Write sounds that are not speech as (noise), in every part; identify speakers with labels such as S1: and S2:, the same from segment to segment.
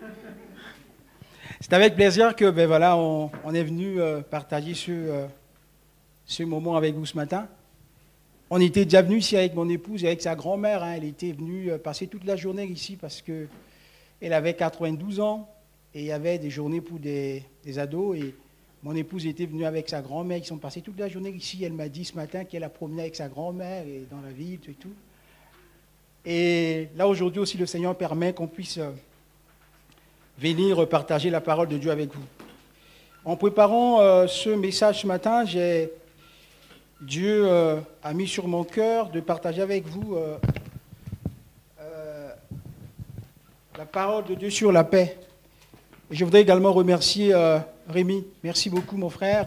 S1: (laughs) C'est avec plaisir que ben voilà, on, est venu euh, partager ce, euh, ce moment avec vous ce matin. On était déjà venu ici avec mon épouse et avec sa grand-mère. Hein. Elle était venue euh, passer toute la journée ici parce qu'elle avait 92 ans et il y avait des journées pour des, ados. Et mon épouse était venue avec sa grand-mère. Ils sont passés toute la journée ici. Elle m'a dit ce matin qu'elle a promené avec sa grand-mère et dans la ville et tout. Et là, aujourd'hui aussi, le Seigneur permet qu'on puisse venir partager la parole de Dieu avec vous. En préparant euh, ce message ce matin, Dieu euh, a mis sur mon cœur de partager avec vous euh, la parole de Dieu sur la paix. Je voudrais également remercier Rémi. Merci beaucoup, mon frère,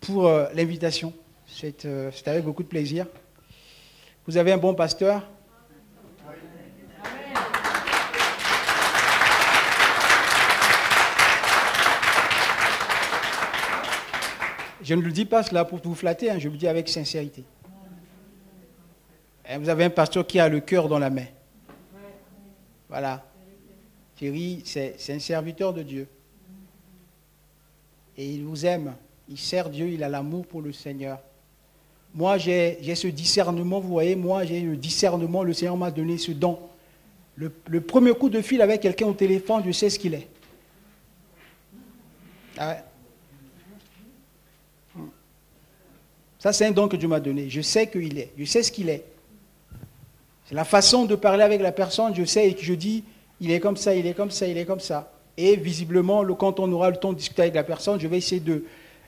S1: pour l'invitation. C'est avec beaucoup de plaisir. Vous avez un bon pasteur Je ne le dis pas cela pour vous flatter, hein, je le dis avec sincérité. Hein, vous avez un pasteur qui a le cœur dans la main. Voilà. Thierry, c'est un serviteur de Dieu. Et il vous aime. Il sert Dieu, il a l'amour pour le Seigneur. Moi, j'ai ce discernement, vous voyez, moi, j'ai le discernement, le Seigneur m'a donné ce don. Le, premier coup de fil avec quelqu'un au téléphone, je sais ce qu'il est. Ah Ça, c'est un don que Dieu m'a donné. Je sais qu'il est. Je sais ce qu'il est. C'est la façon de parler avec la personne. Je sais et je dis, il est comme ça, il est comme ça, il est comme ça. Et visiblement, quand on aura le temps de discuter avec la personne, je vais essayer de.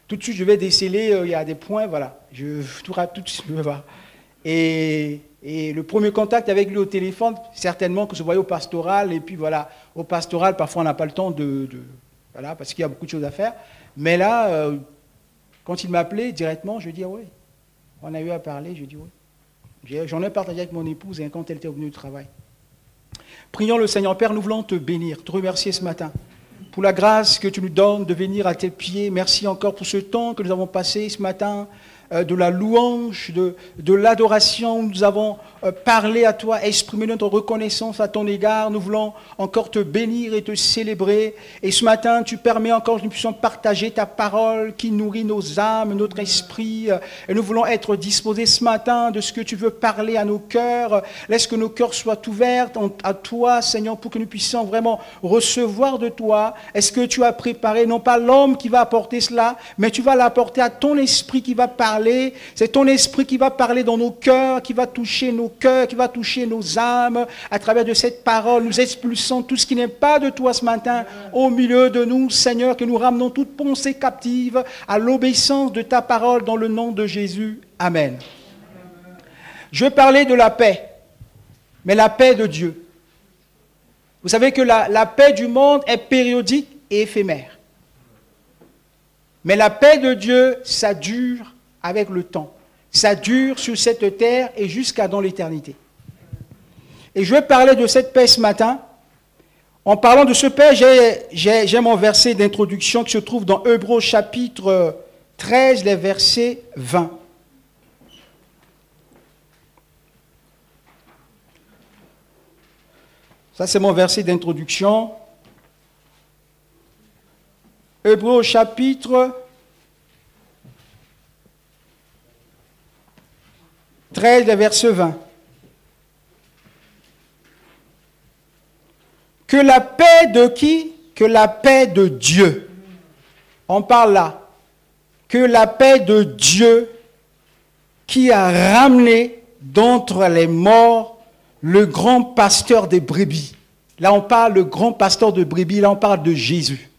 S1: Tout de suite, je vais déceler, euh, il y a des points, voilà. Je tout, de suite, (laughs) Et, et le premier contact avec lui au téléphone, certainement que je voyais au pastoral. Et puis voilà, au pastoral, parfois on n'a pas le temps de, voilà, parce qu'il y a beaucoup de choses à faire. Mais là, euh, quand il m'appelait directement, je dis oui. On a eu à parler, je dis oui. J'en ai partagé avec mon épouse hein, quand elle était revenue du travail. Prions le Seigneur Père, nous voulons te bénir, te remercier ce matin pour la grâce que tu nous donnes de venir à tes pieds. Merci encore pour ce temps que nous avons passé ce matin euh, de la louange, de, de l'adoration. Nous avons euh, parlé à toi, exprimé notre reconnaissance à ton égard. Nous voulons encore te bénir et te célébrer. Et ce matin, tu permets encore que nous puissions partager ta parole qui nourrit nos âmes, notre esprit. Et nous voulons être disposés ce matin de ce que tu veux parler à nos cœurs. Laisse que nos cœurs soient ouverts à toi, Seigneur, pour que nous puissions vraiment recevoir de toi. Est-ce que tu as préparé non pas l'homme qui va apporter cela, mais tu vas l'apporter à ton esprit qui va parler c'est ton esprit qui va parler dans nos cœurs, qui va toucher nos cœurs, qui va toucher nos âmes. À travers de cette parole, nous expulsons tout ce qui n'est pas de toi ce matin au milieu de nous, Seigneur, que nous ramenons toute pensée captive à l'obéissance de ta parole dans le nom de Jésus. Amen. Je parler de la paix, mais la paix de Dieu. Vous savez que la paix du monde est périodique et éphémère. Mais la paix de Dieu, ça dure avec le temps. Ça dure sur cette terre et jusqu'à dans l'éternité. Et je vais parler de cette paix ce matin. En parlant de ce paix, j'ai mon verset d'introduction qui se trouve dans Hébreux chapitre 13, les versets 20. Ça, c'est mon verset d'introduction. Hébreux chapitre 13, verset 20. Que la paix de qui? Que la paix de Dieu. On parle là. Que la paix de Dieu qui a ramené d'entre les morts le grand pasteur des brebis. Là, on parle le grand pasteur de brebis, là, on parle de Jésus.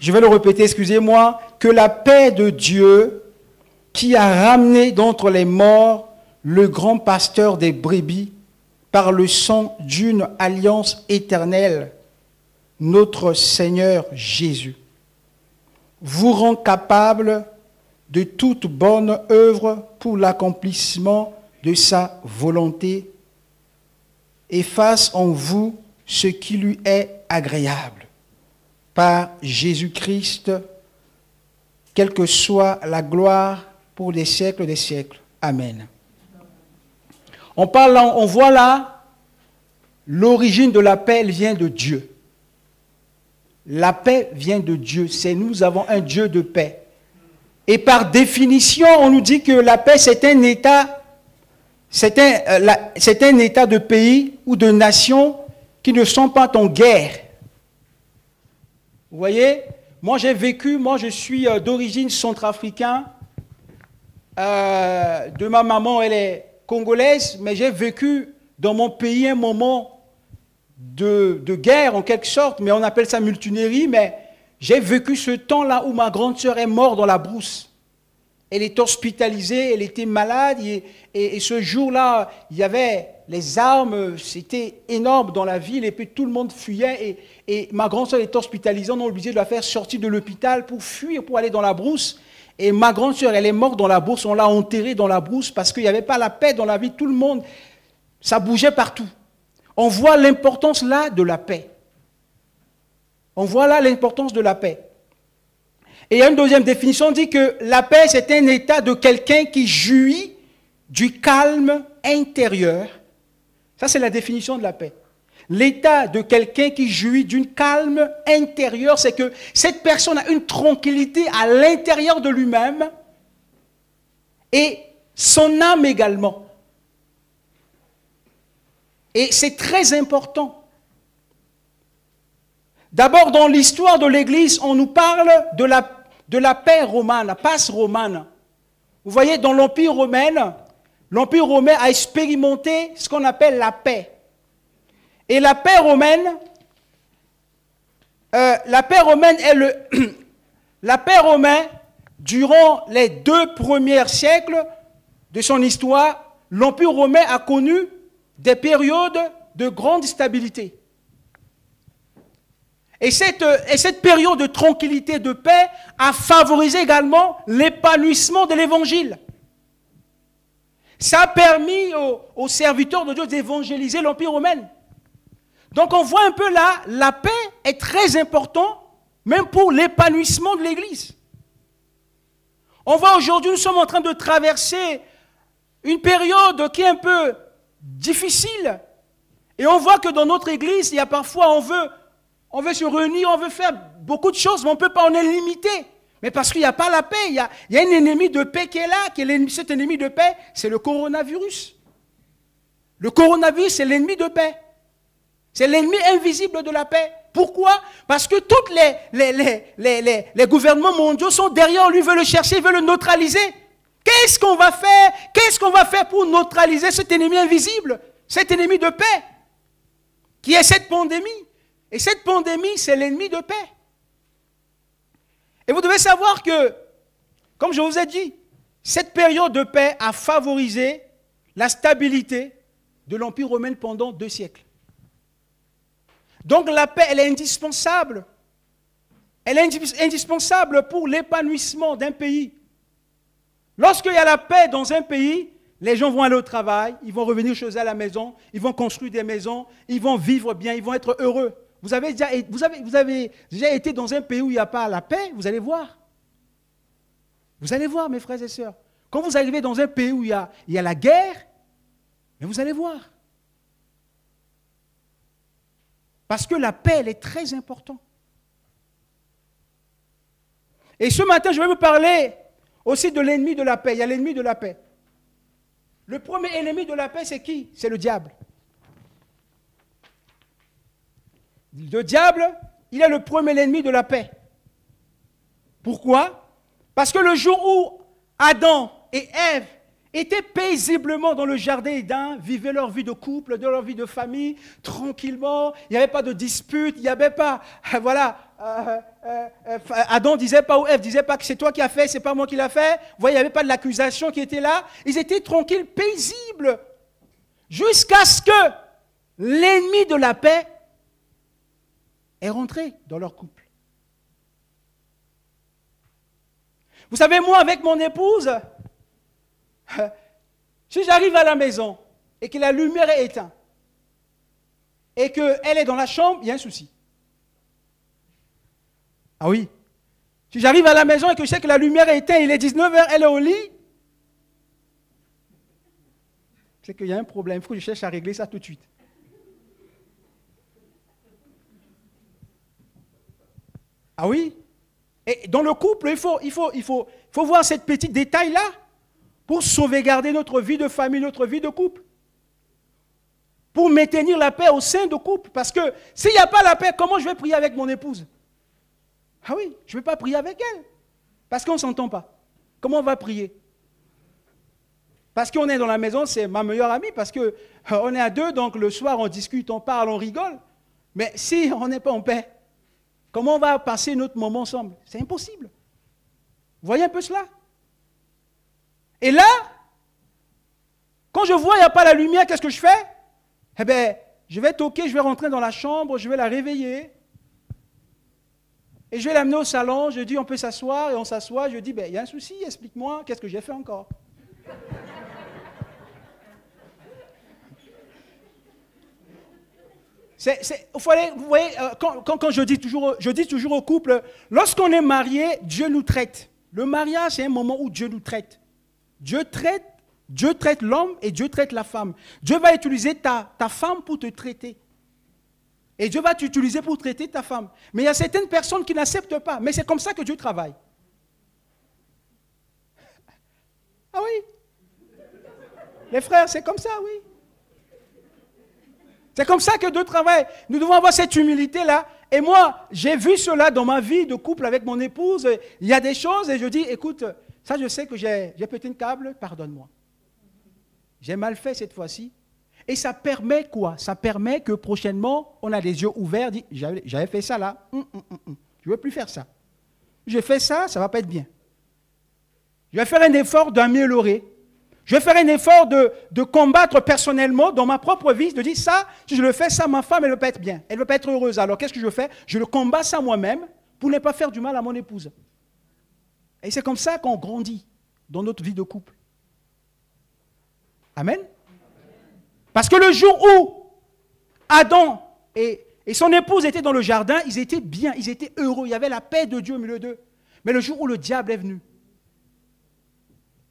S1: Je vais le répéter, excusez-moi. Que la paix de Dieu qui a ramené d'entre les morts le grand pasteur des brebis par le sang d'une alliance éternelle, notre Seigneur Jésus, vous rend capable de toute bonne œuvre pour l'accomplissement de sa volonté et fasse en vous ce qui lui est agréable. Par Jésus-Christ, quelle que soit la gloire pour les siècles des siècles. Amen. On, parle, on voit là, l'origine de la paix, elle vient de Dieu. La paix vient de Dieu. C'est nous avons un Dieu de paix. Et par définition, on nous dit que la paix, c'est un état, c'est un, euh, un, état de pays ou de nation qui ne sont pas en guerre. Vous voyez? Moi, j'ai vécu, moi, je suis euh, d'origine centrafricaine. Euh, de ma maman, elle est congolaise, mais j'ai vécu dans mon pays un moment de, guerre, en quelque sorte, mais on appelle ça mutinerie, mais j'ai vécu ce temps-là où ma grande sœur est morte dans la brousse. Elle est hospitalisée, elle était malade, et, ce jour-là, il y avait les armes, c'était énorme dans la ville, et puis tout le monde fuyait, et, ma grande sœur est hospitalisée, on a obligé de la faire sortir de l'hôpital pour fuir, pour aller dans la brousse. Et ma grande sœur, elle est morte dans la brousse, on l'a enterrée dans la brousse parce qu'il n'y avait pas la paix dans la vie, tout le monde, ça bougeait partout. On voit l'importance là de la paix. On voit là l'importance de la paix. Et une deuxième définition, on dit que la paix, c'est un état de quelqu'un qui jouit du calme intérieur. Ça, c'est la définition de la paix. L'état de quelqu'un qui jouit d'une calme intérieure, c'est que cette personne a une tranquillité à l'intérieur de lui-même et son âme également. Et c'est très important. D'abord, dans l'histoire de l'Église, on nous parle de la, paix romane, la passe romane. Vous voyez, dans l'Empire romain, l'Empire romain a expérimenté ce qu'on appelle la paix. Et la paix romaine, euh, la paix romaine est (clears throat) la paix romaine, durant les deux premiers siècles de son histoire, l'Empire romain a connu des périodes de grande stabilité. Et cette, et cette, période de tranquillité, de paix, a favorisé également l'épanouissement de l'Évangile. Ça a permis aux, serviteurs de Dieu d'évangéliser l'Empire romain. Donc on voit un peu là, la paix est très importante, même pour l'épanouissement de l'Église. On voit aujourd'hui, nous sommes en train de traverser une période qui est un peu difficile. Et on voit que dans notre Église, il y a parfois, on veut on veut se réunir, on veut faire beaucoup de choses, mais on ne peut pas, on est limité. Mais parce qu'il n'y a pas la paix, il y a, il un ennemi de paix qui est là, qui est cet ennemi de paix, c'est le coronavirus. Le coronavirus, c'est l'ennemi de paix. C'est l'ennemi invisible de la paix. Pourquoi? Parce que tous les, les, les, gouvernements mondiaux sont derrière lui, veulent le chercher, veulent le neutraliser. Qu'est-ce qu'on va faire? Qu'est-ce qu'on va faire pour neutraliser cet ennemi invisible, cet ennemi de paix, qui est cette pandémie? Et cette pandémie, c'est l'ennemi de paix. Et vous devez savoir que, comme je vous ai dit, cette période de paix a favorisé la stabilité de l'Empire romain pendant deux siècles. Donc la paix, elle est indispensable. Elle est indispensable pour l'épanouissement d'un pays. Lorsqu'il y a la paix dans un pays, les gens vont aller au travail, ils vont revenir chez eux à la maison, ils vont construire des maisons, ils vont vivre bien, ils vont être heureux. Vous avez, déjà, été dans un pays où il n'y a pas la paix, vous allez voir. Vous allez voir, mes frères et sœurs. Quand vous arrivez dans un pays où il y a, il y a la guerre, mais vous allez voir. Parce que la paix, elle est très importante. Et ce matin, je vais vous parler aussi de l'ennemi de la paix. Il y a l'ennemi de la paix. Le premier ennemi de la paix, c'est qui? C'est le diable. Le diable, il est le premier ennemi de la paix. Pourquoi? Parce que le jour où Adam et Ève étaient paisiblement dans le jardin d'Éden, vivaient leur vie de couple, de leur vie de famille, tranquillement, il n'y avait pas de dispute, il n'y avait pas, (laughs) voilà, euh, euh, euh, Adam disait pas ou Ève disait pas que c'est toi qui as fait, c'est pas moi qui l'ai fait. Vous voyez, il n'y avait pas de l'accusation qui était là. Ils étaient tranquilles, paisibles, jusqu'à ce que l'ennemi de la paix est rentré dans leur couple. Vous savez, moi, avec mon épouse, (laughs) si j'arrive à la maison et que la lumière est éteinte, et qu'elle est dans la chambre, il y a un souci. Ah oui. Si j'arrive à la maison et que je sais que la lumière est éteinte, il est 19h, elle est au lit, c'est qu'il y a un problème. Il faut que je cherche à régler ça tout de suite. Ah oui Et dans le couple, il faut, il faut, il faut, faut voir cette petite détail-là pour sauvegarder notre vie de famille, notre vie de couple. Pour maintenir la paix au sein de couple. Parce que s'il n'y a pas la paix, comment je vais prier avec mon épouse? Ah oui, je ne vais pas prier avec elle. Parce qu'on ne s'entend pas. Comment on va prier? Parce qu'on est dans la maison, c'est ma meilleure amie, parce qu'on euh, est à deux, donc le soir on discute, on parle, on rigole. Mais si on n'est pas en paix, comment on va passer notre moment ensemble? C'est impossible. Vous voyez un peu cela? Et là, quand je vois qu'il n'y a pas la lumière, qu'est-ce que je fais? Eh bien, je vais toquer, je vais rentrer dans la chambre, je vais la réveiller. Et je vais l'amener au salon, je dis on peut s'asseoir, et on s'assoit, je dis, ben, il y a un souci, explique-moi, qu'est-ce que j'ai fait encore? Vous voyez, euh, quand, je, dis toujours, je dis toujours au couple, lorsqu'on est marié, Dieu nous traite. Le mariage, c'est un moment où Dieu nous traite. Dieu traite, l'homme et Dieu traite la femme. Dieu va utiliser ta, ta femme pour te traiter. Et Dieu va t'utiliser pour traiter ta femme. Mais il y a certaines personnes qui n'acceptent pas. Mais c'est comme ça que Dieu travaille. Ah oui? Les frères, c'est comme ça, oui. C'est comme ça que Dieu travaille. Nous devons avoir cette humilité-là. Et moi, j'ai vu cela dans ma vie de couple avec mon épouse. Il y a des choses et je dis, écoute, ça je sais que j'ai pété une câble, pardonne-moi. J'ai mal fait cette fois-ci. Et ça permet quoi? Ça permet que prochainement, on a les yeux ouverts, dit, j'avais fait ça là, hum, hum, hum, je ne veux plus faire ça. J'ai fait ça, ça ne va pas être bien. Je vais faire un effort d'améliorer. Je vais faire un effort de, de, combattre personnellement dans ma propre vie, de dire ça, si je le fais, ça, ma femme, elle ne va pas être bien, elle ne va pas être heureuse. Alors qu'est-ce que je fais? Je le combats ça moi-même pour ne pas faire du mal à mon épouse. Et c'est comme ça qu'on grandit dans notre vie de couple. Amen. Parce que le jour où Adam et, son épouse étaient dans le jardin, ils étaient bien, ils étaient heureux, il y avait la paix de Dieu au milieu d'eux. Mais le jour où le diable est venu,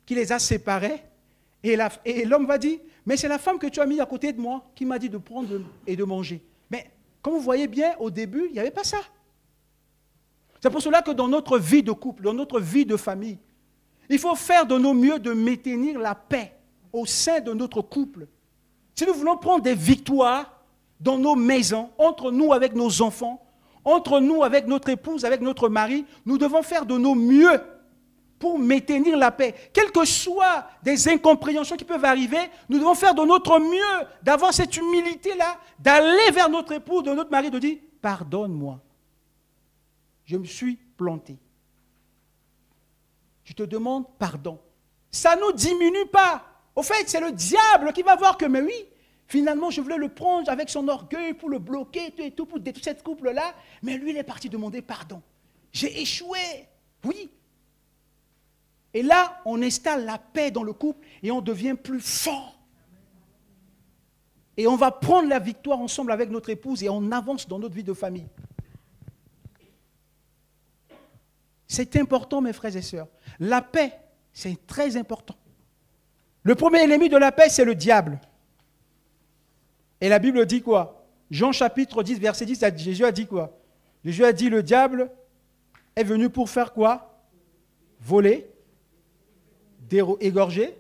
S1: qui les a séparés, et l'homme va dire, mais c'est la femme que tu as mis à côté de moi qui m'a dit de prendre et de manger. Mais comme vous voyez bien, au début, il n'y avait pas ça. C'est pour cela que dans notre vie de couple, dans notre vie de famille, il faut faire de nos mieux de maintenir la paix au sein de notre couple. Si nous voulons prendre des victoires dans nos maisons, entre nous avec nos enfants, entre nous avec notre épouse, avec notre mari, nous devons faire de nos mieux pour maintenir la paix. Quelles que soient des incompréhensions qui peuvent arriver, nous devons faire de notre mieux, d'avoir cette humilité-là, d'aller vers notre épouse, de notre mari, de dire, pardonne-moi, je me suis planté. Je te demande pardon. Ça ne nous diminue pas. Au fait, c'est le diable qui va voir que, mais oui, finalement, je voulais le prendre avec son orgueil pour le bloquer, et tout, pour détruire cette couple-là, mais lui, il est parti demander pardon. J'ai échoué. Oui. Et là, on installe la paix dans le couple et on devient plus fort. Et on va prendre la victoire ensemble avec notre épouse et on avance dans notre vie de famille. C'est important, mes frères et sœurs. La paix, c'est très important. Le premier ennemi de la paix, c'est le diable. Et la Bible dit quoi? Jean chapitre 10, verset 10, Jésus a dit quoi? Jésus a dit, le diable est venu pour faire quoi? Voler, égorger,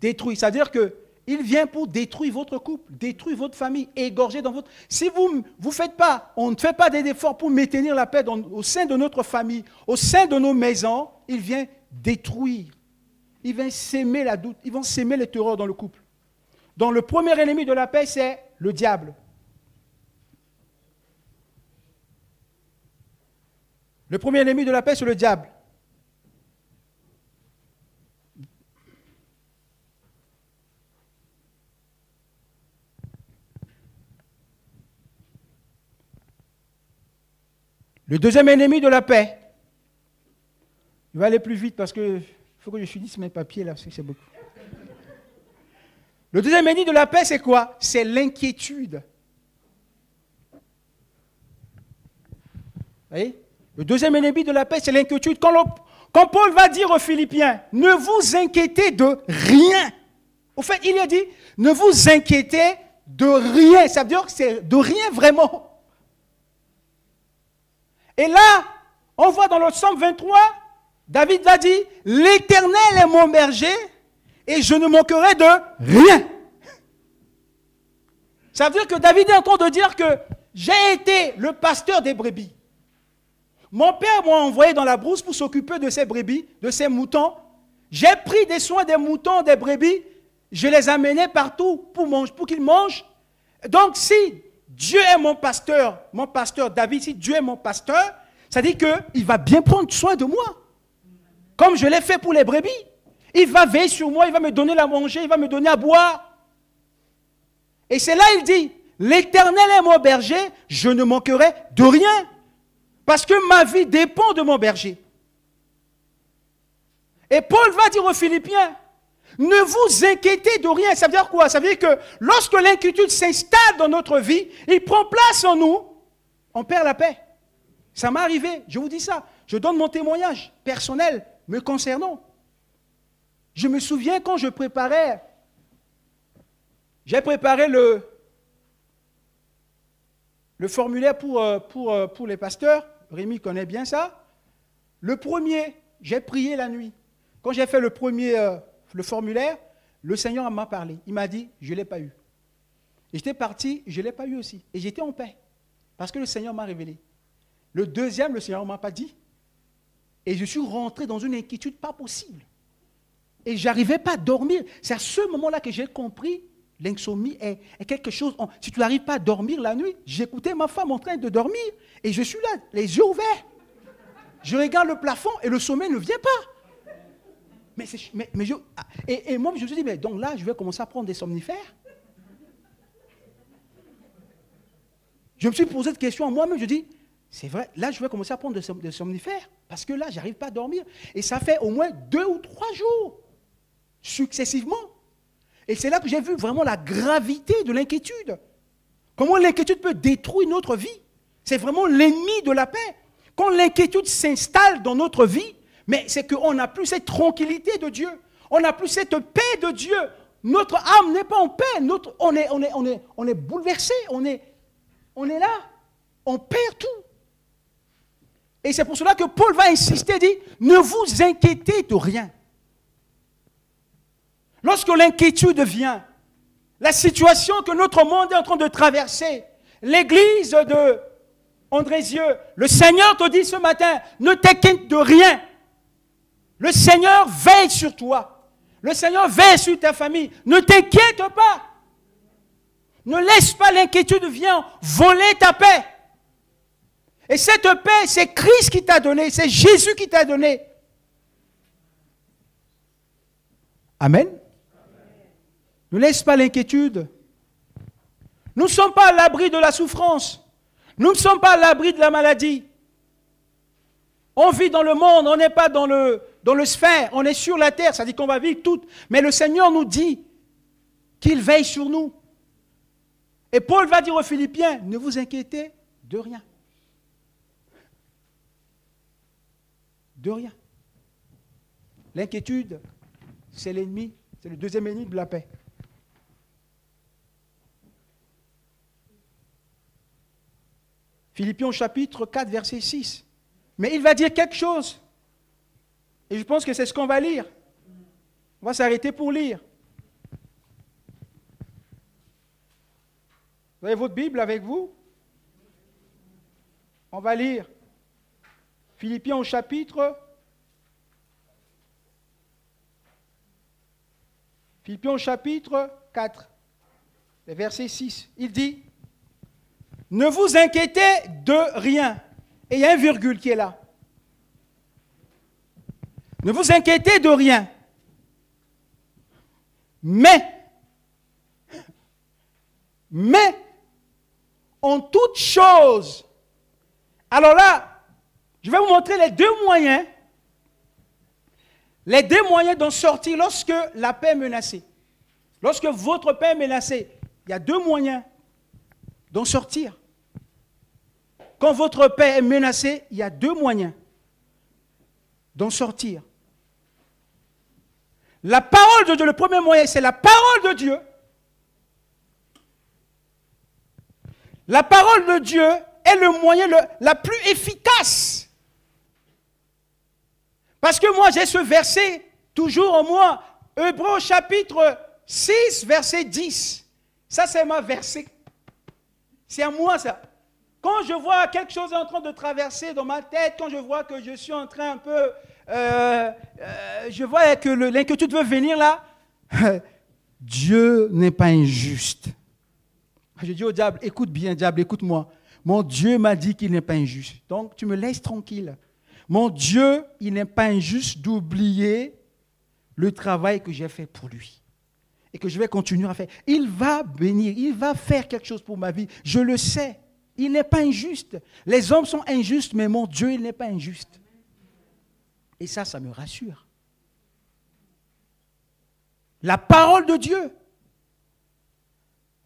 S1: détruire. C'est-à-dire que il vient pour détruire votre couple, détruire votre famille, égorger dans votre... Si vous ne faites pas, on ne fait pas des efforts pour maintenir la paix au sein de notre famille, au sein de nos maisons, il vient détruire ils vont s'aimer la doute, ils vont s'aimer les terreurs dans le couple. Donc le premier ennemi de la paix, c'est le diable. Le premier ennemi de la paix, c'est le diable. Le deuxième ennemi de la paix, il va aller plus vite parce que faut que je finisse mes papiers là, c'est beaucoup. Le deuxième ennemi de la paix, c'est quoi? C'est l'inquiétude. Vous voyez? Le deuxième ennemi de la paix, c'est l'inquiétude. Quand, quand, Paul va dire aux Philippiens, ne vous inquiétez de rien. Au fait, il a dit, ne vous inquiétez de rien. Ça veut dire que c'est de rien vraiment. Et là, on voit dans le psaume 23, David l'a dit, l'Éternel est mon berger et je ne manquerai de rien. Ça veut dire que David est en train de dire que j'ai été le pasteur des brebis. Mon père m'a envoyé dans la brousse pour s'occuper de ces brebis, de ces moutons. J'ai pris des soins des moutons, des brebis. Je les amenais partout pour qu'ils mangent. Donc si Dieu est mon pasteur, mon pasteur David, si Dieu est mon pasteur, ça dit qu'il va bien prendre soin de moi. Comme je l'ai fait pour les brebis. Il va veiller sur moi, il va me donner à manger, il va me donner à boire. Et c'est là il dit, l'Éternel est mon berger, je ne manquerai de rien. Parce que ma vie dépend de mon berger. Et Paul va dire aux Philippiens, ne vous inquiétez de rien. Ça veut dire quoi? Ça veut dire que lorsque l'inquiétude s'installe dans notre vie, il prend place en nous, on perd la paix. Ça m'est arrivé, je vous dis ça. Je donne mon témoignage personnel me concernant. Je me souviens quand je préparais, j'ai préparé le, formulaire pour, euh, euh, pour les pasteurs. Rémi connaît bien ça. Le premier, j'ai prié la nuit. Quand j'ai fait le premier, euh, le formulaire, le Seigneur m'a parlé. Il m'a dit, je ne l'ai pas eu. J'étais parti, je ne l'ai pas eu aussi. Et j'étais en paix. Parce que le Seigneur m'a révélé. Le deuxième, le Seigneur ne m'a pas dit. Et je suis rentré dans une inquiétude pas possible. Et je n'arrivais pas à dormir. C'est à ce moment-là que j'ai compris L'insomnie est, quelque chose. si tu n'arrives pas à dormir la nuit, j'écoutais ma femme en train de dormir et je suis là, les yeux ouverts. Je regarde le plafond et le sommeil ne vient pas. Mais, je, et, moi, je me suis dit, mais donc là, je vais commencer à prendre des somnifères? Je me suis posé cette question à moi-même. Je dis, c'est vrai, là, je vais commencer à prendre des somnifères parce que là, je n'arrive pas à dormir. Et ça fait au moins deux ou trois jours, successivement. Et c'est là que j'ai vu vraiment la gravité de l'inquiétude. Comment l'inquiétude peut détruire notre vie? C'est vraiment l'ennemi de la paix. Quand l'inquiétude s'installe dans notre vie, mais c'est qu'on n'a plus cette tranquillité de Dieu. On n'a plus cette paix de Dieu. Notre âme n'est pas en paix. Notre, on, est, on, est, on, est, on est bouleversé. On est, on est là. On perd tout. Et c'est pour cela que Paul va insister, dit, ne vous inquiétez de rien. Lorsque l'inquiétude vient, la situation que notre monde est en train de traverser, l'église de Andrézieux, le Seigneur te dit ce matin, ne t'inquiète de rien. Le Seigneur veille sur toi. Le Seigneur veille sur ta famille. Ne t'inquiète pas. Ne laisse pas l'inquiétude venir voler ta paix. Et cette paix, c'est Christ qui t'a donné, c'est Jésus qui t'a donné. Amen. Ne laisse pas l'inquiétude. Nous ne sommes pas à l'abri de la souffrance. Nous ne sommes pas à l'abri de la maladie. On vit dans le monde, on n'est pas dans le, dans le sphère, on est sur la terre, ça dit qu'on va vivre tout. Mais le Seigneur nous dit qu'il veille sur nous. Et Paul va dire aux Philippiens, ne vous inquiétez de rien. De rien. L'inquiétude, c'est l'ennemi, c'est le deuxième ennemi de la paix. Philippiens chapitre 4, verset 6. Mais il va dire quelque chose. Et je pense que c'est ce qu'on va lire. On va s'arrêter pour lire. Vous avez votre Bible avec vous? On va lire. Philippiens au chapitre. Philippiens au chapitre 4, verset 6. Il dit ne vous inquiétez de rien. Et il y a un virgule qui est là. Ne vous inquiétez de rien. Mais, mais, en toute chose. Alors là, je vais vous montrer les deux moyens. Les deux moyens d'en sortir lorsque la paix est menacée. Lorsque votre paix est menacée, il y a deux moyens d'en sortir. Quand votre paix est menacée, il y a deux moyens d'en sortir. La parole de Dieu, le premier moyen, c'est la parole de Dieu. La parole de Dieu est le moyen le, plus efficace. Parce que moi, j'ai ce verset toujours en moi. Hébreu chapitre 6, verset 10. Ça, c'est ma verset. C'est à moi, ça. Quand je vois quelque chose en train de traverser dans ma tête, quand je vois que je suis en train un peu... Euh, euh, je vois que l'inquiétude veut venir là. (laughs) Dieu n'est pas injuste. Je dis au diable, écoute bien, diable, écoute-moi. Mon Dieu m'a dit qu'il n'est pas injuste. Donc, tu me laisses tranquille. Mon Dieu, il n'est pas injuste d'oublier le travail que j'ai fait pour lui et que je vais continuer à faire. Il va bénir, il va faire quelque chose pour ma vie. Je le sais. Il n'est pas injuste. Les hommes sont injustes, mais mon Dieu, il n'est pas injuste. Et ça, ça me rassure. La parole de Dieu.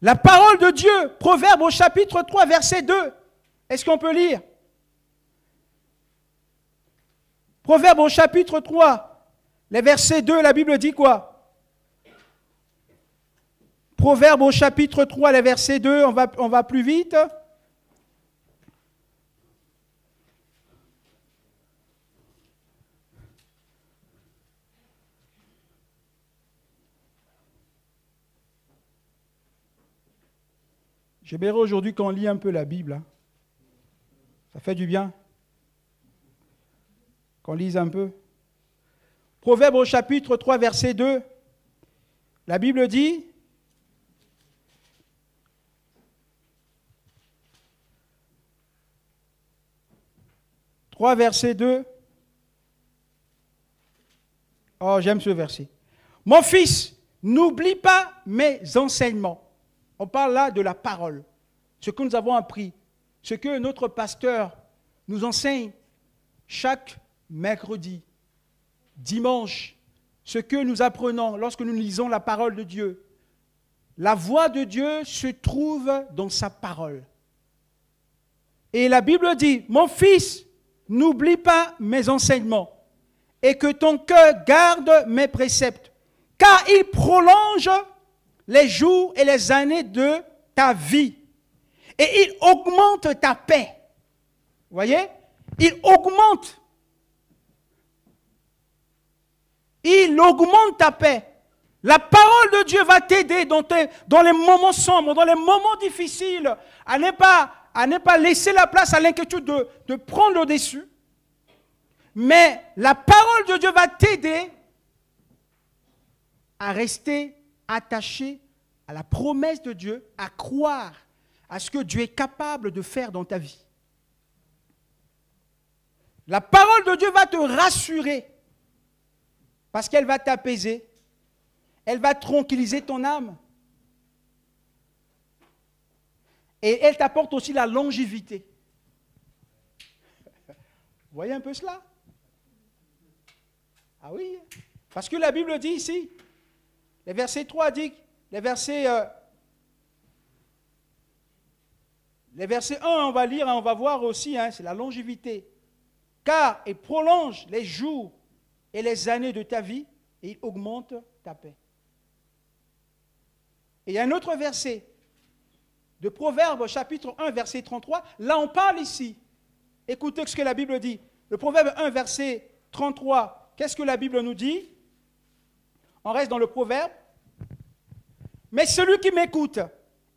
S1: La parole de Dieu, Proverbe au chapitre 3, verset 2. Est-ce qu'on peut lire? Proverbe au chapitre 3, les versets 2, la Bible dit quoi? Proverbe au chapitre 3, les versets 2, on va, on va plus vite. J'aimerais aujourd'hui qu'on lit un peu la Bible. Hein. Ça fait du bien. Qu'on lise un peu. Proverbe au chapitre 3, verset 2. La Bible dit, « 3 verset 2. Oh, j'aime ce verset. Mon fils, n'oublie pas mes enseignements. On parle là de la parole, ce que nous avons appris, ce que notre pasteur nous enseigne chaque mercredi, dimanche, ce que nous apprenons lorsque nous lisons la parole de Dieu. La voix de Dieu se trouve dans sa parole. Et la Bible dit, mon fils, n'oublie pas mes enseignements et que ton cœur garde mes préceptes, car ils prolongent les jours et les années de ta vie. Et il augmente ta paix. Vous voyez? Il augmente. Il augmente ta paix. La parole de Dieu va t'aider dans, les moments sombres, dans les moments difficiles, à ne pas, à ne pas laisser la place à l'inquiétude de, de prendre le dessus. Mais la parole de Dieu va t'aider à rester attaché à la promesse de Dieu, à croire à ce que Dieu est capable de faire dans ta vie. La parole de Dieu va te rassurer parce qu'elle va t'apaiser, elle va tranquilliser ton âme et elle t'apporte aussi la longévité. Voyez un peu cela? Ah oui, parce que la Bible dit ici, le verset 3 dit, les versets, euh, les versets 1, on va lire, on va voir aussi, hein, c'est la longévité. Car il prolonge les jours et les années de ta vie et il augmente ta paix. Et il y a un autre verset de Proverbe chapitre 1 verset 33. Là on parle ici. Écoutez ce que la Bible dit. Le Proverbe 1 verset 33. Qu'est-ce que la Bible nous dit? On reste dans le Proverbe. Mais celui qui m'écoute,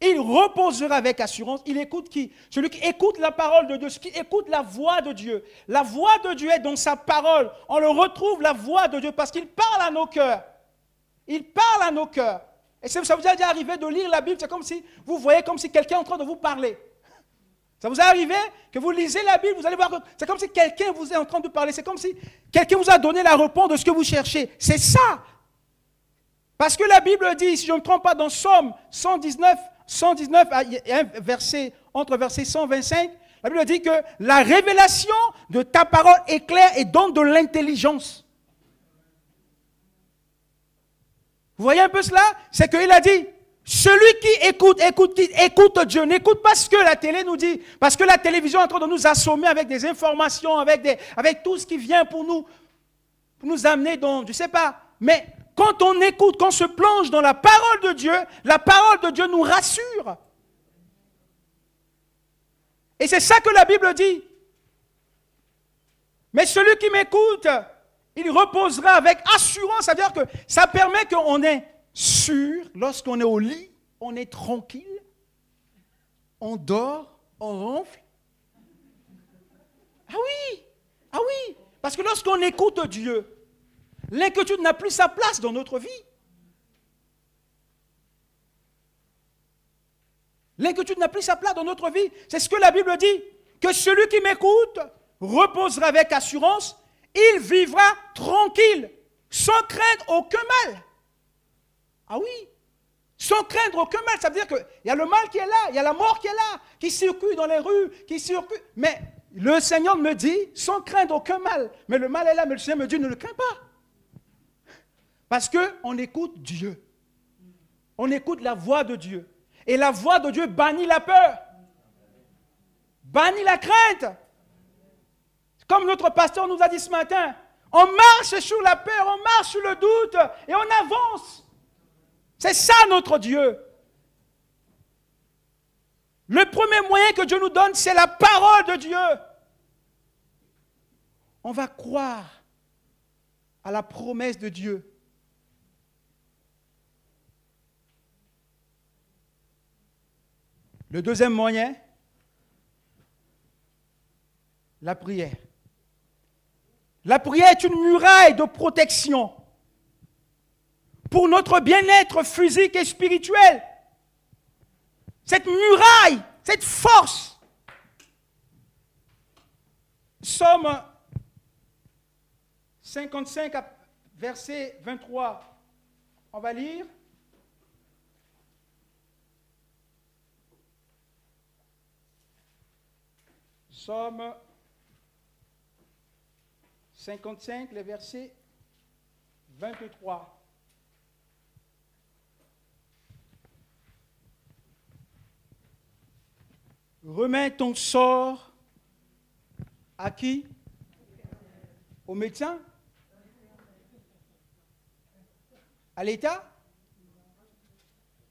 S1: il reposera avec assurance. Il écoute qui? Celui qui écoute la parole de Dieu, celui qui écoute la voix de Dieu. La voix de Dieu est dans sa parole. On le retrouve, la voix de Dieu, parce qu'il parle à nos cœurs. Il parle à nos cœurs. Et ça vous est déjà arrivé de lire la Bible, c'est comme si vous voyez comme si quelqu'un est en train de vous parler. Ça vous est arrivé que vous lisez la Bible, vous allez voir que c'est comme si quelqu'un vous est en train de parler. C'est comme si quelqu'un vous a donné la réponse de ce que vous cherchez. C'est ça parce que la Bible dit, si je ne me trompe pas, dans Somme 119, 119, ah, verset, entre versets 125, la Bible dit que la révélation de ta parole est claire et donne de l'intelligence. Vous voyez un peu cela? C'est qu'il a dit, celui qui écoute, écoute, écoute Dieu, n'écoute pas ce que la télé nous dit, parce que la télévision est en train de nous assommer avec des informations, avec, des, avec tout ce qui vient pour nous, pour nous amener dans, je ne sais pas, mais quand on écoute, quand on se plonge dans la parole de Dieu, la parole de Dieu nous rassure. Et c'est ça que la Bible dit. Mais celui qui m'écoute, il reposera avec assurance. C'est-à-dire que ça permet qu'on est sûr, lorsqu'on est au lit, on est tranquille, on dort, on ronfle. Ah oui, ah oui, parce que lorsqu'on écoute Dieu, l'inquiétude n'a plus sa place dans notre vie. L'inquiétude n'a plus sa place dans notre vie. C'est ce que la Bible dit. Que celui qui m'écoute reposera avec assurance, il vivra tranquille, sans craindre aucun mal. Ah oui, sans craindre aucun mal. Ça veut dire qu'il y a le mal qui est là, il y a la mort qui est là, qui circule dans les rues, qui circule. Mais le Seigneur me dit, sans craindre aucun mal. Mais le mal est là, mais le Seigneur me dit, ne le crains pas. Parce qu'on écoute Dieu. On écoute la voix de Dieu. Et la voix de Dieu bannit la peur. Bannit la crainte. Comme notre pasteur nous a dit ce matin, on marche sur la peur, on marche sur le doute et on avance. C'est ça notre Dieu. Le premier moyen que Dieu nous donne, c'est la parole de Dieu. On va croire à la promesse de Dieu. Le deuxième moyen, la prière. La prière est une muraille de protection pour notre bien-être physique et spirituel. Cette muraille, cette force. Somme 55, verset 23. On va lire. Somme 55, le verset 23. Remets ton sort à qui? Au médecin À l'État?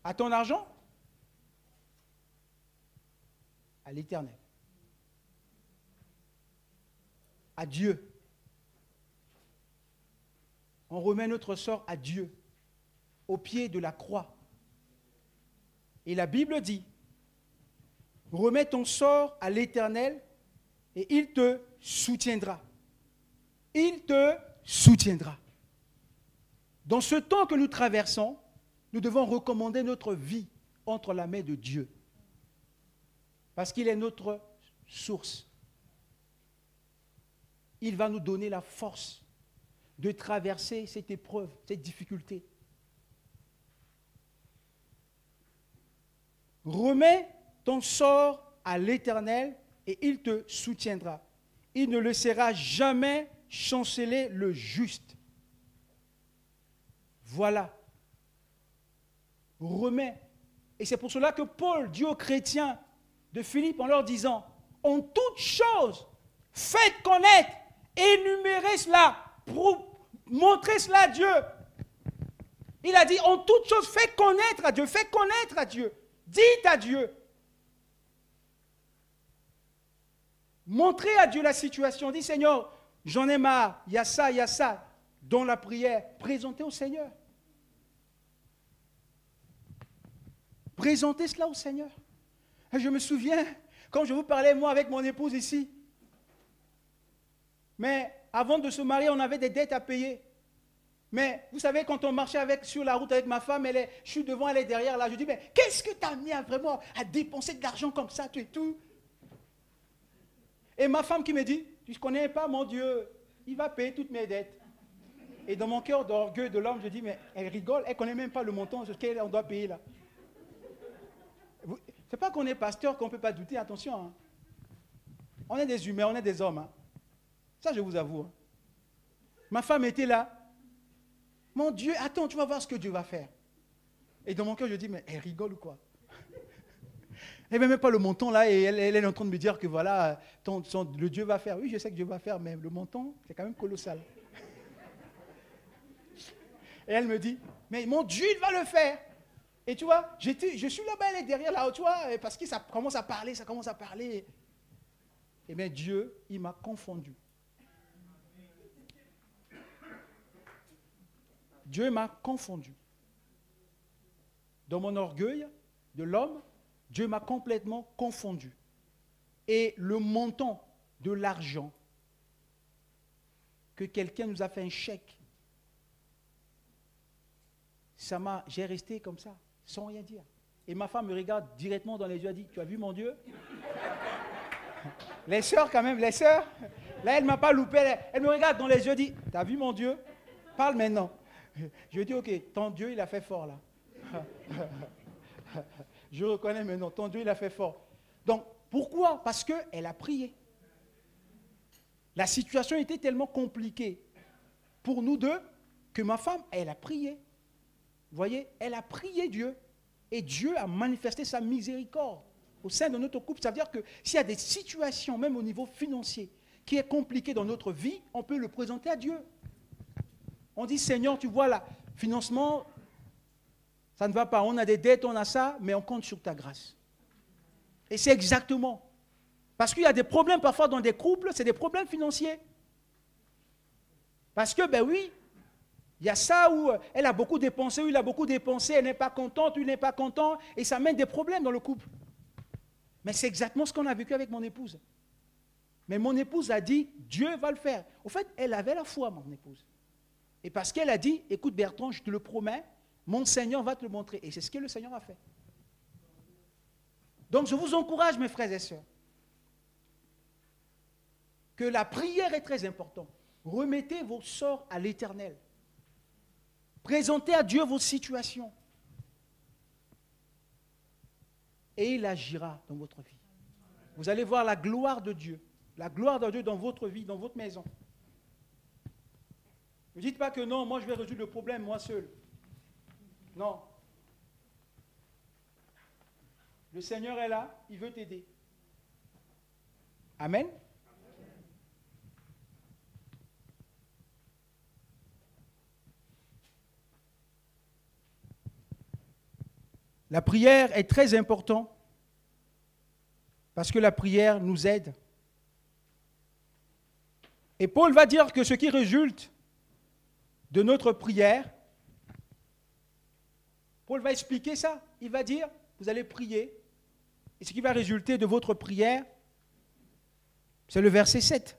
S1: À ton argent? À l'Éternel. À Dieu on remet notre sort à Dieu, au pied de la croix. Et la Bible dit, remets ton sort à l'Éternel et il te soutiendra. Il te soutiendra. Dans ce temps que nous traversons, nous devons recommander notre vie entre la main de Dieu. Parce qu'il est notre source. Il va nous donner la force de traverser cette épreuve, cette difficulté. Remets ton sort à l'Éternel et il te soutiendra. Il ne laissera jamais chanceler le juste. Voilà. Remets. Et c'est pour cela que Paul dit aux chrétiens de Philippe en leur disant, en toute chose, faites connaître, énumérez cela, Montrez cela à Dieu. Il a dit, en toute chose, fais connaître à Dieu, fais connaître à Dieu. Dites à Dieu. Montrez à Dieu la situation. Dis, Seigneur, j'en ai marre, il y a ça, il y a ça. Dans la prière, présentez au Seigneur. Présentez cela au Seigneur. je me souviens, quand je vous parlais, moi, avec mon épouse ici. Mais avant de se marier, on avait des dettes à payer. Mais vous savez, quand on marchait sur la route avec ma femme, elle est, je suis devant, elle est derrière là. Je dis, mais qu'est-ce que tu as amené à vraiment à dépenser de l'argent comme ça, tout et tout? Et ma femme qui me dit, tu ne connais pas mon Dieu, il va payer toutes mes dettes. Et dans mon cœur d'orgueil de l'homme, je dis, mais elle rigole, elle ne connaît même pas le montant qu'on doit payer là. C'est pas qu'on est pasteur qu'on ne peut pas douter, attention. Hein. On est des humains, on est des hommes. Hein. Ça, je vous avoue. Hein. Ma femme était là. Mon Dieu, attends, tu vas voir ce que Dieu va faire. Et dans mon cœur, je dis, mais elle rigole ou quoi? Elle ne même pas le montant là et elle, est en train de me dire que voilà, le Dieu va faire. Oui, je sais que Dieu va faire, mais le montant, c'est quand même colossal. Et elle me dit, mais mon Dieu, il va le faire. Et tu vois, je suis là-bas, elle est derrière là, tu vois, parce que ça commence à parler, ça commence à parler. Et bien Dieu, il m'a confondu. Dieu m'a confondu. Dans mon orgueil de l'homme, Dieu m'a complètement confondu. Et le montant de l'argent que quelqu'un nous a fait un chèque, ça m'a, j'ai resté comme ça, sans rien dire. Et ma femme me regarde directement dans les yeux, et dit, tu as vu mon Dieu? (laughs) Les sœurs quand même, les sœurs, là elle ne m'a pas loupé, elle, me regarde dans les yeux, et dit, tu as vu mon Dieu? Parle maintenant. Je dis, ok, ton Dieu, il a fait fort là. (laughs) Je reconnais maintenant, ton Dieu, il a fait fort. Donc, pourquoi? Parce qu'elle a prié. La situation était tellement compliquée pour nous deux que ma femme, elle a prié. Vous voyez, elle a prié Dieu. Et Dieu a manifesté sa miséricorde au sein de notre couple. Ça veut dire que s'il y a des situations, même au niveau financier, qui est compliqué dans notre vie, on peut le présenter à Dieu. On dit, Seigneur, tu vois là, financement, ça ne va pas. On a des dettes, on a ça, mais on compte sur ta grâce. Et c'est exactement. Parce qu'il y a des problèmes parfois dans des couples, c'est des problèmes financiers. Parce que, ben oui, il y a ça où elle a beaucoup dépensé, où il a beaucoup dépensé, elle n'est pas contente, lui n'est pas content, et ça mène des problèmes dans le couple. Mais c'est exactement ce qu'on a vécu avec mon épouse. Mais mon épouse a dit, Dieu va le faire. Au fait, elle avait la foi, mon épouse. Et parce qu'elle a dit, écoute Bertrand, je te le promets, mon Seigneur va te le montrer. Et c'est ce que le Seigneur a fait. Donc je vous encourage, mes frères et sœurs, que la prière est très importante. Remettez vos sorts à l'Éternel. Présentez à Dieu vos situations. Et il agira dans votre vie. Vous allez voir la gloire de Dieu. La gloire de Dieu dans votre vie, dans votre maison. Ne dites pas que non, moi je vais résoudre le problème moi seul. Non. Le Seigneur est là, il veut t'aider. Amen. La prière est très importante parce que la prière nous aide. Et Paul va dire que ce qui résulte de notre prière, Paul va expliquer ça. Il va dire, vous allez prier, et ce qui va résulter de votre prière, c'est le verset 7.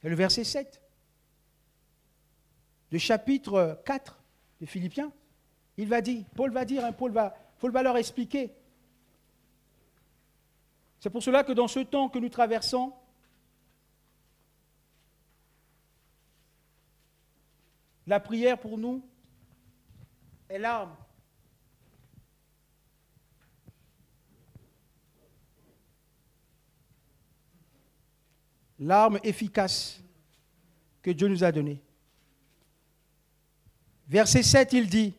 S1: C'est le verset 7 du chapitre 4 de Philippiens. Il va dire, Paul va dire, hein, Paul, Paul va leur expliquer. C'est pour cela que dans ce temps que nous traversons, La prière pour nous est l'arme. L'arme efficace que Dieu nous a donnée. Verset 7, il dit,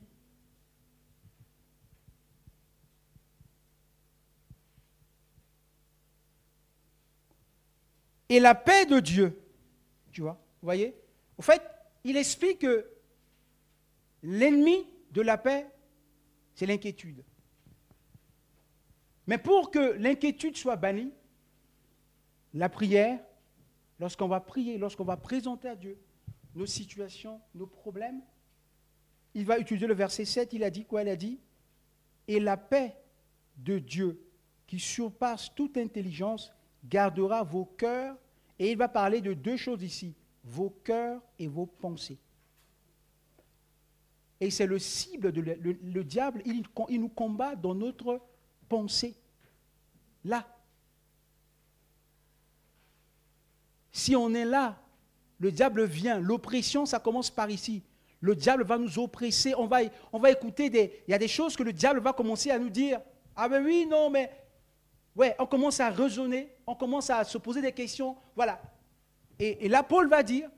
S1: Et la paix de Dieu, tu vois, vous voyez il explique que l'ennemi de la paix, c'est l'inquiétude. Mais pour que l'inquiétude soit bannie, la prière, lorsqu'on va prier, lorsqu'on va présenter à Dieu nos situations, nos problèmes, il va utiliser le verset 7, il a dit quoi? Il a dit Et la paix de Dieu, qui surpasse toute intelligence, gardera vos cœurs. Et il va parler de deux choses ici vos cœurs et vos pensées. Et c'est le cible, de le, diable, il, il nous combat dans notre pensée. Là. Si on est là, le diable vient. L'oppression, ça commence par ici. Le diable va nous oppresser. On va, on va écouter des. Il y a des choses que le diable va commencer à nous dire. Ah ben oui, non, mais. Ouais, on commence à raisonner. On commence à se poser des questions. Voilà. Et, là, Paul va dire,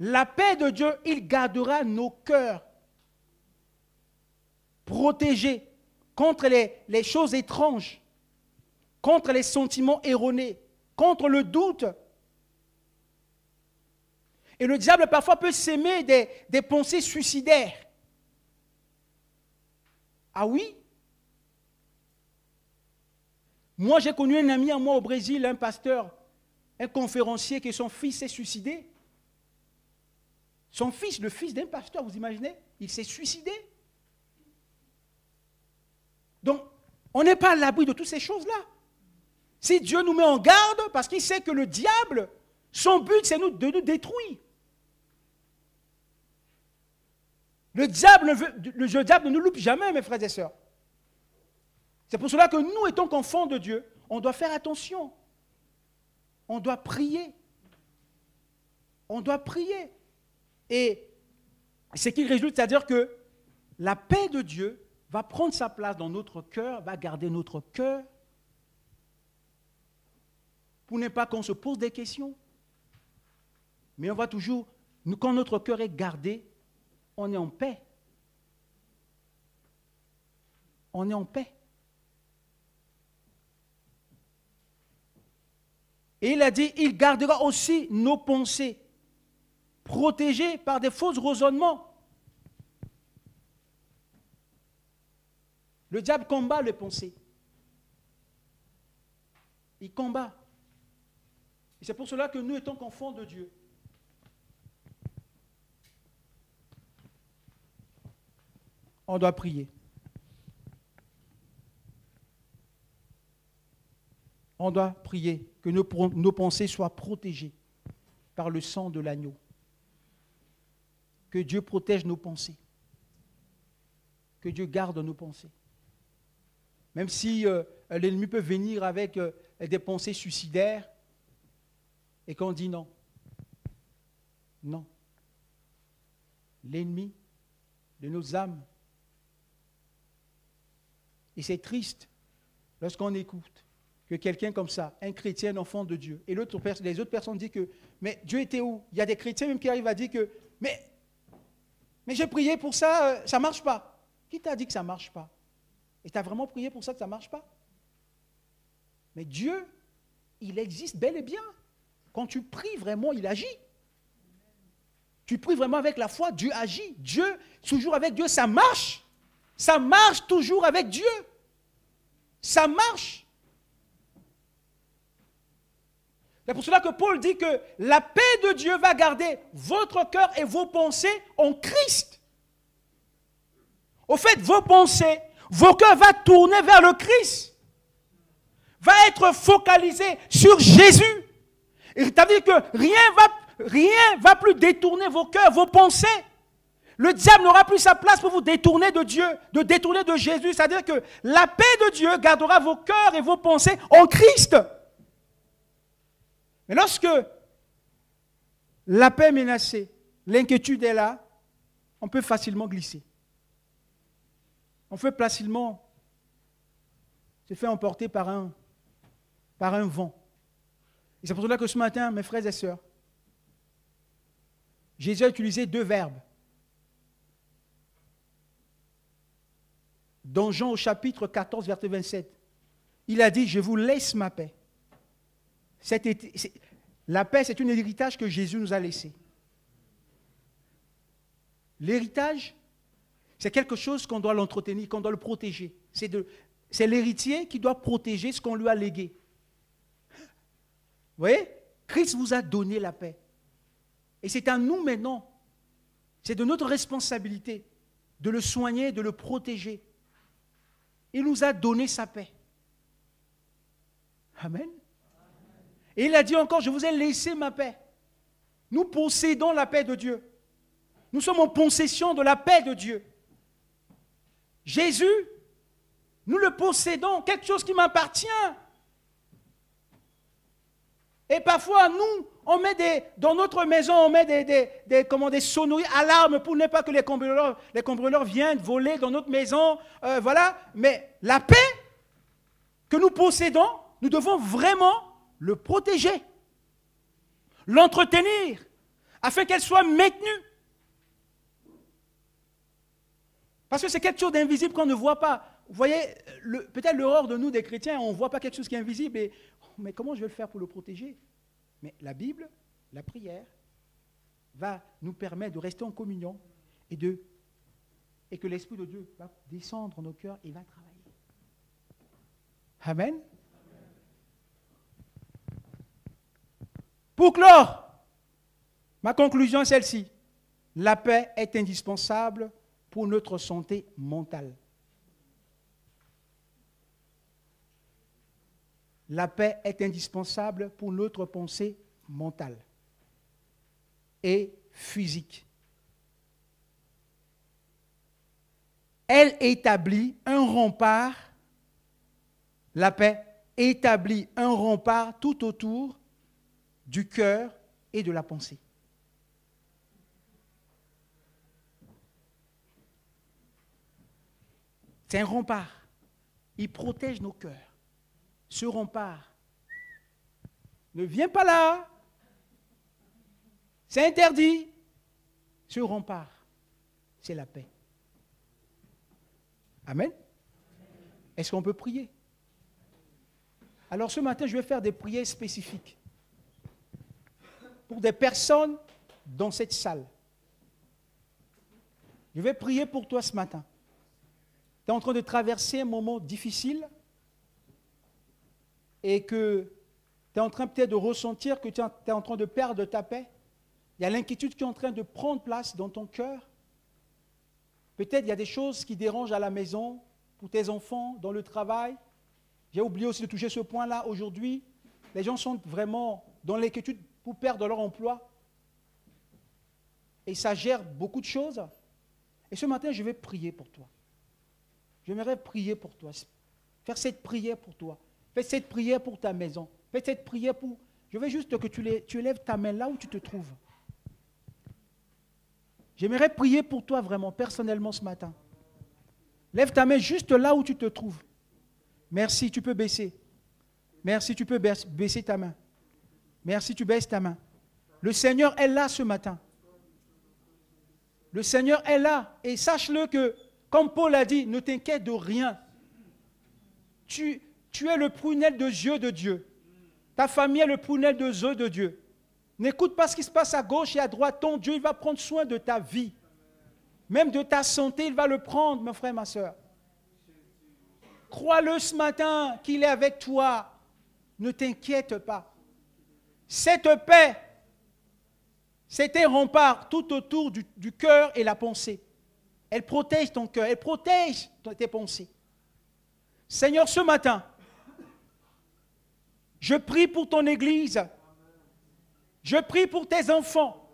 S1: la paix de Dieu, il gardera nos cœurs protégés contre les, choses étranges, contre les sentiments erronés, contre le doute. Et le diable parfois peut s'aimer des pensées suicidaires. Ah oui? Moi, j'ai connu un ami à moi au Brésil, un pasteur, un conférencier, que son fils s'est suicidé. Son fils, le fils d'un pasteur, vous imaginez Il s'est suicidé. Donc, on n'est pas à l'abri de toutes ces choses-là. Si Dieu nous met en garde, parce qu'il sait que le diable, son but, c'est de nous détruire. Le diable, le diable ne nous loupe jamais, mes frères et sœurs. C'est pour cela que nous, étant qu'enfants de Dieu, on doit faire attention. On doit prier. On doit prier. Et ce qui résulte, c'est-à-dire que la paix de Dieu va prendre sa place dans notre cœur, va garder notre cœur, pour ne pas qu'on se pose des questions. Mais on va toujours, quand notre cœur est gardé, on est en paix. On est en paix. Et il a dit, il gardera aussi nos pensées protégés par des faux raisonnements. Le diable combat les pensées. Il combat. Et c'est pour cela que nous, étant qu'enfants de Dieu, on doit prier. On doit prier que nos, pensées soient protégées par le sang de l'agneau que Dieu protège nos pensées, que Dieu garde nos pensées. Même si euh, l'ennemi peut venir avec euh, des pensées suicidaires et qu'on dit non. Non. L'ennemi de nos âmes. Et c'est triste lorsqu'on écoute que quelqu'un comme ça, un chrétien, enfant de Dieu, et les autres personnes disent que, mais Dieu était où? Il y a des chrétiens même qui arrivent à dire que, mais mais j'ai prié pour ça, euh, ça ne marche pas. Qui t'a dit que ça ne marche pas? Et tu as vraiment prié pour ça que ça ne marche pas? Mais Dieu, il existe bel et bien. Quand tu pries vraiment, il agit. Tu pries vraiment avec la foi, Dieu agit. Dieu, toujours avec Dieu, ça marche. Ça marche toujours avec Dieu. Ça marche. C'est pour cela que Paul dit que la paix de Dieu va garder votre cœur et vos pensées en Christ. Au fait, vos pensées, vos cœurs vont tourner vers le Christ. Va être focalisé sur Jésus. C'est-à-dire que rien va, rien va plus détourner vos cœurs, vos pensées. Le diable n'aura plus sa place pour vous détourner de Dieu, de détourner de Jésus. C'est-à-dire que la paix de Dieu gardera vos cœurs et vos pensées en Christ. Mais lorsque la paix est menacée, l'inquiétude est là, on peut facilement glisser. On peut facilement se faire emporter par un, par un vent. Et c'est pour cela que ce matin, mes frères et sœurs, Jésus a utilisé deux verbes. Dans Jean au chapitre 14, verset 27, il a dit, je vous laisse ma paix la paix, c'est un héritage que Jésus nous a laissé. L'héritage, c'est quelque chose qu'on doit l'entretenir, qu'on doit le protéger. C'est l'héritier qui doit protéger ce qu'on lui a légué. Vous voyez? Christ vous a donné la paix. Et c'est à nous maintenant, c'est de notre responsabilité de le soigner, de le protéger. Il nous a donné sa paix. Amen. Et il a dit encore, je vous ai laissé ma paix. Nous possédons la paix de Dieu. Nous sommes en possession de la paix de Dieu. Jésus, nous le possédons, quelque chose qui m'appartient. Et parfois, nous, on met des, dans notre maison, on met des, des, des, comment, des sonneries, alarmes pour ne pas que les cambrioleurs, les cambrioleurs viennent voler dans notre maison. Euh, voilà. Mais la paix que nous possédons, nous devons vraiment le protéger, l'entretenir, afin qu'elle soit maintenue. Parce que c'est quelque chose d'invisible qu'on ne voit pas. Vous voyez, peut-être l'horreur de nous, des chrétiens, on ne voit pas quelque chose qui est invisible. Et, mais comment je vais le faire pour le protéger? Mais la Bible, la prière, va nous permettre de rester en communion et, de, et que l'Esprit de Dieu va descendre dans nos cœurs et va travailler. Amen. Pour clore, ma conclusion est celle-ci. La paix est indispensable pour notre santé mentale. La paix est indispensable pour notre pensée mentale et physique. Elle établit un rempart, la paix établit un rempart tout autour du cœur et de la pensée. C'est un rempart. Il protège nos cœurs ce rempart. Ne viens pas là. C'est interdit. Ce rempart, c'est la paix. Amen. Est-ce qu'on peut prier? Alors ce matin, je vais faire des prières spécifiques pour des personnes dans cette salle. Je vais prier pour toi ce matin. Tu es en train de traverser un moment difficile et que tu es en train peut-être de ressentir que tu es en train de perdre ta paix, il y a l'inquiétude qui est en train de prendre place dans ton cœur. Peut-être il y a des choses qui dérangent à la maison, pour tes enfants, dans le travail. J'ai oublié aussi de toucher ce point-là aujourd'hui. Les gens sont vraiment dans l'inquiétude pour perdre leur emploi. Et ça gère beaucoup de choses. Et ce matin, je vais prier pour toi. J'aimerais prier pour toi. Faire cette prière pour toi. Fais cette prière pour ta maison. Fais cette prière pour... Je veux juste que tu, élèves ta main là où tu te trouves. J'aimerais prier pour toi vraiment, personnellement ce matin. Lève ta main juste là où tu te trouves. Merci, tu peux baisser. Merci, tu peux baisser ta main. Merci, tu baisses ta main. Le Seigneur est là ce matin. Le Seigneur est là. Et sache-le que, comme Paul a dit, ne t'inquiète de rien. Tu, tu es le prunelle de yeux de Dieu. Ta famille est le prunelle de yeux de Dieu. N'écoute pas ce qui se passe à gauche et à droite. Ton Dieu, il va prendre soin de ta vie. Même de ta santé, il va le prendre, mon frère, ma soeur. Crois-le ce matin qu'il est avec toi. Ne t'inquiète pas. Cette paix, c'est un rempart tout autour du, cœur et la pensée. Elle protège ton cœur, elle protège tes pensées. Seigneur, ce matin, je prie pour ton Église. Je prie pour tes enfants.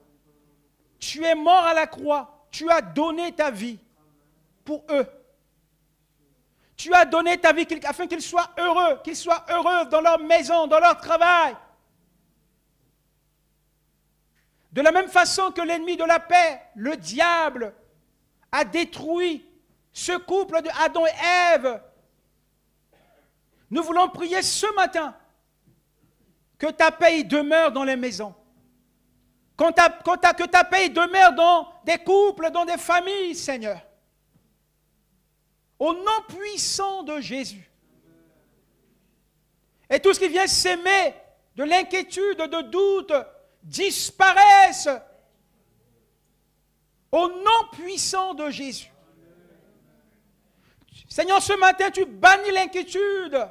S1: Tu es mort à la croix. Tu as donné ta vie pour eux. Tu as donné ta vie afin qu'ils soient heureux, qu'ils soient heureux dans leur maison, dans leur travail. De la même façon que l'ennemi de la paix, le diable, a détruit ce couple de Adam et Ève. Nous voulons prier ce matin que ta paix demeure dans les maisons. que ta paix demeure dans des couples, dans des familles, Seigneur. Au nom puissant de Jésus. Et tout ce qui vient s'aimer de l'inquiétude, de doute, disparaisse. Au nom puissant de Jésus. Seigneur, ce matin, tu bannis l'inquiétude.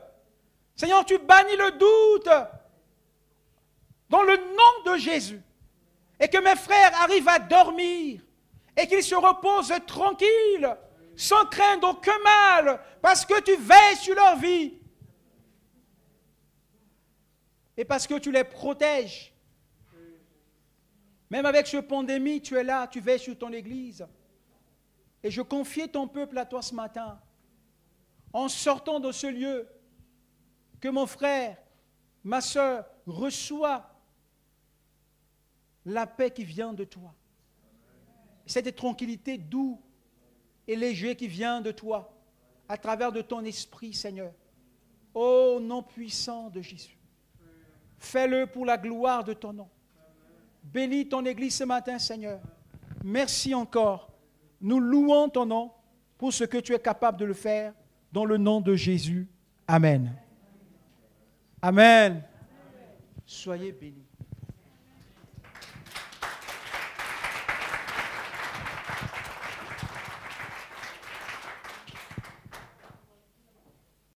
S1: Seigneur, tu bannis le doute dans le nom de Jésus, et que mes frères arrivent à dormir, et qu'ils se reposent tranquilles, sans craindre aucun mal, parce que tu veilles sur leur vie, et parce que tu les protèges. Même avec ce pandémie, tu es là, tu veilles sur ton Église. Et je confie ton peuple à toi ce matin, en sortant de ce lieu, que mon frère, ma soeur, reçoit la paix qui vient de toi. Cette tranquillité doux et léger qui vient de toi, à travers de ton esprit, Seigneur. Ô nom puissant de Jésus. Fais-le pour la gloire de ton nom. Bénis ton Église ce matin, Seigneur. Merci encore. Nous louons ton nom pour ce que tu es capable de le faire dans le nom de Jésus. Amen. Amen. Soyez bénis.